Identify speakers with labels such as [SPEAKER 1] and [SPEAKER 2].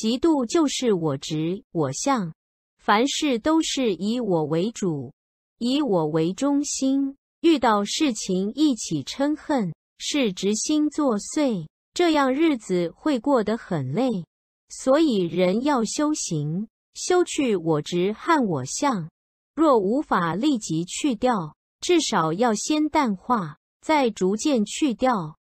[SPEAKER 1] 嫉妒就是我执我相，凡事都是以我为主，以我为中心，遇到事情一起嗔恨，是执心作祟，这样日子会过得很累。所以人要修行，修去我执和我相，若无法立即去掉，至少要先淡化，再逐渐去掉。